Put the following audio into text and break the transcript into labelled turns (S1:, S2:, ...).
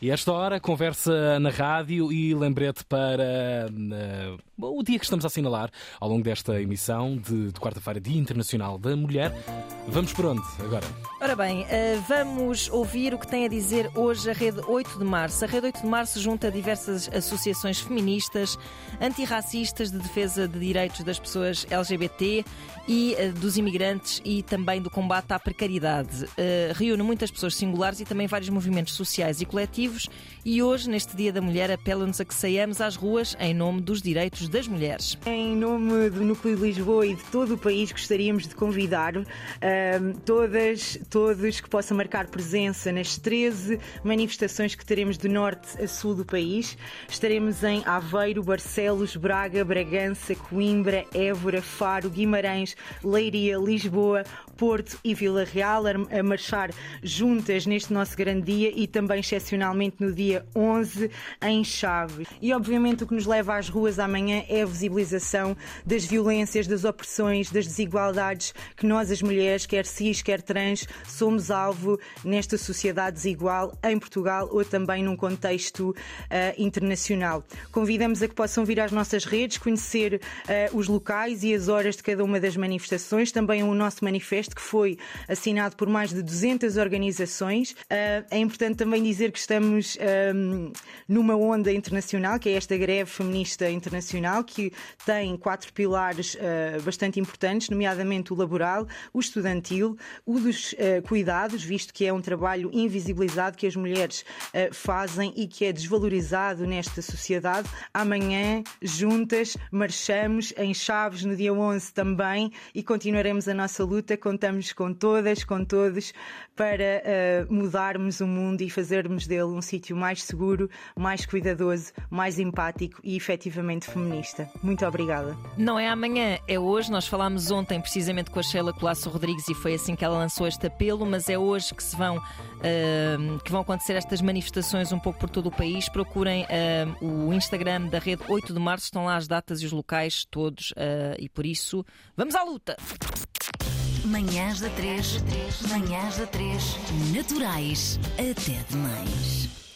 S1: E esta hora, conversa na rádio e lembrete para uh, o dia que estamos a assinalar ao longo desta emissão de, de quarta-feira, Dia Internacional da Mulher. Vamos por onde agora?
S2: Ora bem, uh, vamos ouvir o que tem a dizer hoje a Rede 8 de Março. A Rede 8 de Março junta diversas associações feministas, antirracistas, de defesa de direitos das pessoas LGBT e uh, dos imigrantes e também do combate à precariedade. reúne muitas pessoas singulares e também vários movimentos sociais e coletivos e hoje, neste Dia da Mulher, apela-nos a que saiamos às ruas em nome dos direitos das mulheres.
S3: Em nome do Núcleo de Lisboa e de todo o país, gostaríamos de convidar todas, todos que possam marcar presença nas 13 manifestações que teremos de norte a sul do país. Estaremos em Aveiro, Barcelos, Braga, Bragança, Coimbra, Évora, Faro, Guimarães, Leiria, Lisboa, Porto e Vila Real a marchar juntas neste nosso grande dia e também excepcionalmente no dia 11 em Chaves. E obviamente o que nos leva às ruas amanhã é a visibilização das violências, das opressões, das desigualdades que nós, as mulheres, quer cis, quer trans, somos alvo nesta sociedade desigual em Portugal ou também num contexto uh, internacional. Convidamos a que possam vir às nossas redes, conhecer uh, os locais e as horas de cada uma das manifestações, também o nosso manifesto que foi assinado por mais de 200 organizações. Uh, é importante também dizer que estamos um, numa onda internacional, que é esta greve feminista internacional, que tem quatro pilares uh, bastante importantes, nomeadamente o laboral, o estudantil, o dos uh, cuidados, visto que é um trabalho invisibilizado que as mulheres fazem e que é desvalorizado nesta sociedade. Amanhã, juntas, marchamos em Chaves no dia 11 também e continuaremos a nossa luta contamos com todas, com todos, para uh, mudarmos o mundo e fazermos dele um sítio mais seguro, mais cuidadoso, mais empático e efetivamente feminista. Muito obrigada.
S2: Não é amanhã, é hoje. Nós falámos ontem precisamente com a Sheila Colasso Rodrigues e foi assim que ela lançou este apelo, mas é hoje que se vão, uh, que vão acontecer estas manifestações um pouco por todo o país. Procurem uh, o Instagram da rede 8 de março, estão lá as datas e os locais todos e por isso vamos à luta!
S4: Manhãs da 3, manhãs da 3, naturais. Até demais.